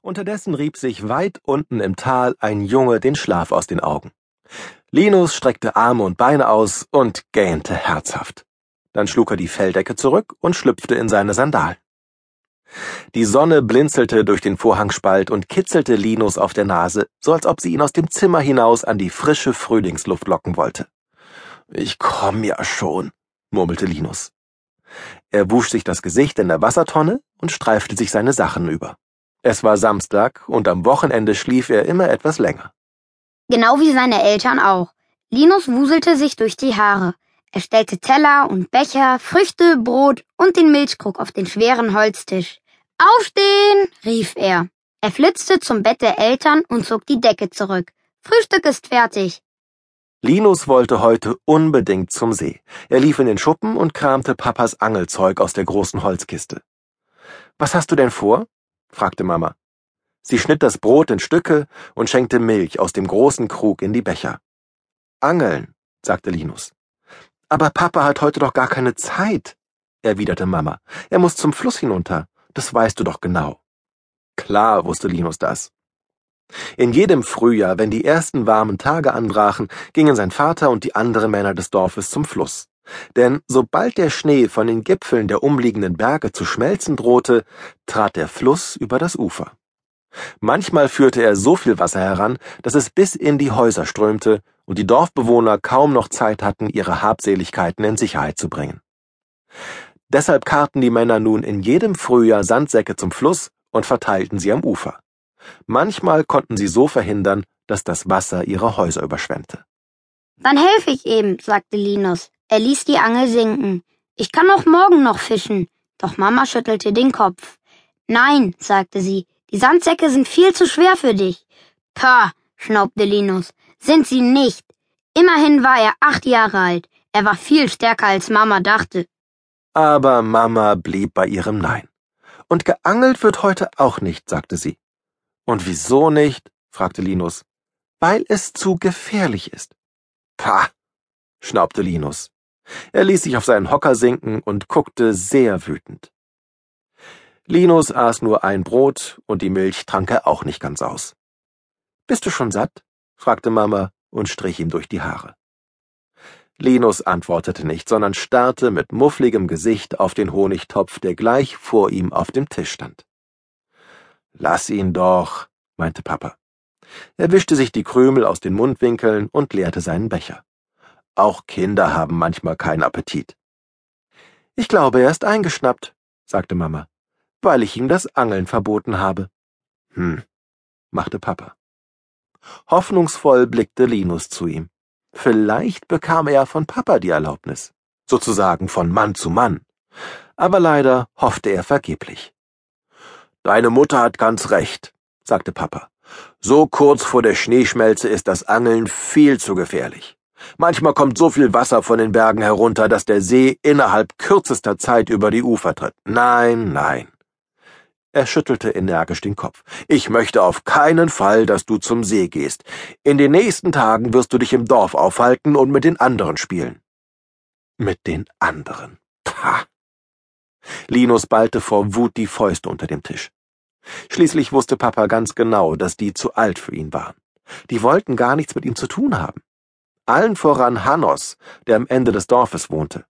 Unterdessen rieb sich weit unten im Tal ein Junge den Schlaf aus den Augen. Linus streckte Arme und Beine aus und gähnte herzhaft. Dann schlug er die Felldecke zurück und schlüpfte in seine Sandalen. Die Sonne blinzelte durch den Vorhangspalt und kitzelte Linus auf der Nase, so als ob sie ihn aus dem Zimmer hinaus an die frische Frühlingsluft locken wollte. Ich komm ja schon, murmelte Linus. Er wusch sich das Gesicht in der Wassertonne und streifte sich seine Sachen über. Es war Samstag und am Wochenende schlief er immer etwas länger. Genau wie seine Eltern auch. Linus wuselte sich durch die Haare. Er stellte Teller und Becher, Früchte, Brot und den Milchkrug auf den schweren Holztisch. Aufstehen! rief er. Er flitzte zum Bett der Eltern und zog die Decke zurück. Frühstück ist fertig. Linus wollte heute unbedingt zum See. Er lief in den Schuppen und kramte Papas Angelzeug aus der großen Holzkiste. Was hast du denn vor? Fragte Mama. Sie schnitt das Brot in Stücke und schenkte Milch aus dem großen Krug in die Becher. Angeln, sagte Linus. Aber Papa hat heute doch gar keine Zeit, erwiderte Mama. Er muss zum Fluss hinunter. Das weißt du doch genau. Klar wusste Linus das. In jedem Frühjahr, wenn die ersten warmen Tage anbrachen, gingen sein Vater und die anderen Männer des Dorfes zum Fluss. Denn sobald der Schnee von den Gipfeln der umliegenden Berge zu schmelzen drohte, trat der Fluss über das Ufer. Manchmal führte er so viel Wasser heran, dass es bis in die Häuser strömte und die Dorfbewohner kaum noch Zeit hatten, ihre Habseligkeiten in Sicherheit zu bringen. Deshalb karten die Männer nun in jedem Frühjahr Sandsäcke zum Fluss und verteilten sie am Ufer. Manchmal konnten sie so verhindern, dass das Wasser ihre Häuser überschwemmte. Dann helfe ich eben, sagte Linus. Er ließ die Angel sinken. Ich kann auch morgen noch fischen. Doch Mama schüttelte den Kopf. Nein, sagte sie, die Sandsäcke sind viel zu schwer für dich. Pah, schnaubte Linus, sind sie nicht. Immerhin war er acht Jahre alt. Er war viel stärker als Mama dachte. Aber Mama blieb bei ihrem Nein. Und geangelt wird heute auch nicht, sagte sie. Und wieso nicht? fragte Linus. Weil es zu gefährlich ist. Pah, schnaubte Linus. Er ließ sich auf seinen Hocker sinken und guckte sehr wütend. Linus aß nur ein Brot und die Milch trank er auch nicht ganz aus. Bist du schon satt? fragte Mama und strich ihm durch die Haare. Linus antwortete nicht, sondern starrte mit muffligem Gesicht auf den Honigtopf, der gleich vor ihm auf dem Tisch stand. Lass ihn doch, meinte Papa. Er wischte sich die Krümel aus den Mundwinkeln und leerte seinen Becher. Auch Kinder haben manchmal keinen Appetit. Ich glaube, er ist eingeschnappt, sagte Mama, weil ich ihm das Angeln verboten habe. Hm, machte Papa. Hoffnungsvoll blickte Linus zu ihm. Vielleicht bekam er von Papa die Erlaubnis, sozusagen von Mann zu Mann. Aber leider hoffte er vergeblich. Deine Mutter hat ganz recht, sagte Papa. So kurz vor der Schneeschmelze ist das Angeln viel zu gefährlich. Manchmal kommt so viel Wasser von den Bergen herunter, dass der See innerhalb kürzester Zeit über die Ufer tritt. Nein, nein. Er schüttelte energisch den Kopf. Ich möchte auf keinen Fall, dass du zum See gehst. In den nächsten Tagen wirst du dich im Dorf aufhalten und mit den anderen spielen. Mit den anderen. Pah. Linus ballte vor Wut die Fäuste unter dem Tisch. Schließlich wusste Papa ganz genau, dass die zu alt für ihn waren. Die wollten gar nichts mit ihm zu tun haben allen voran Hannos, der am Ende des Dorfes wohnte.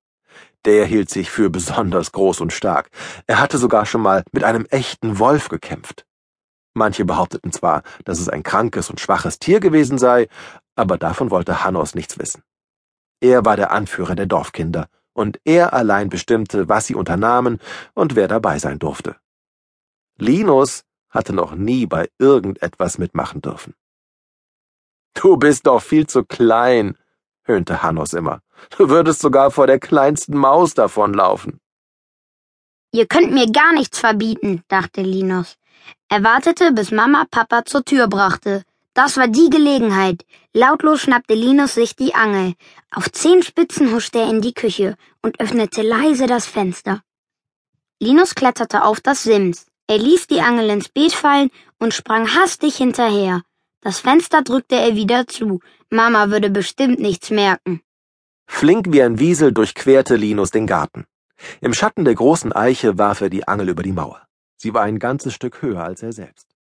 Der hielt sich für besonders groß und stark. Er hatte sogar schon mal mit einem echten Wolf gekämpft. Manche behaupteten zwar, dass es ein krankes und schwaches Tier gewesen sei, aber davon wollte Hannos nichts wissen. Er war der Anführer der Dorfkinder, und er allein bestimmte, was sie unternahmen und wer dabei sein durfte. Linus hatte noch nie bei irgendetwas mitmachen dürfen. Du bist doch viel zu klein, höhnte Hannos immer. Du würdest sogar vor der kleinsten Maus davonlaufen. Ihr könnt mir gar nichts verbieten, dachte Linus. Er wartete, bis Mama Papa zur Tür brachte. Das war die Gelegenheit. Lautlos schnappte Linus sich die Angel. Auf zehn Spitzen huschte er in die Küche und öffnete leise das Fenster. Linus kletterte auf das Sims. Er ließ die Angel ins Beet fallen und sprang hastig hinterher. Das Fenster drückte er wieder zu. Mama würde bestimmt nichts merken. Flink wie ein Wiesel durchquerte Linus den Garten. Im Schatten der großen Eiche warf er die Angel über die Mauer. Sie war ein ganzes Stück höher als er selbst.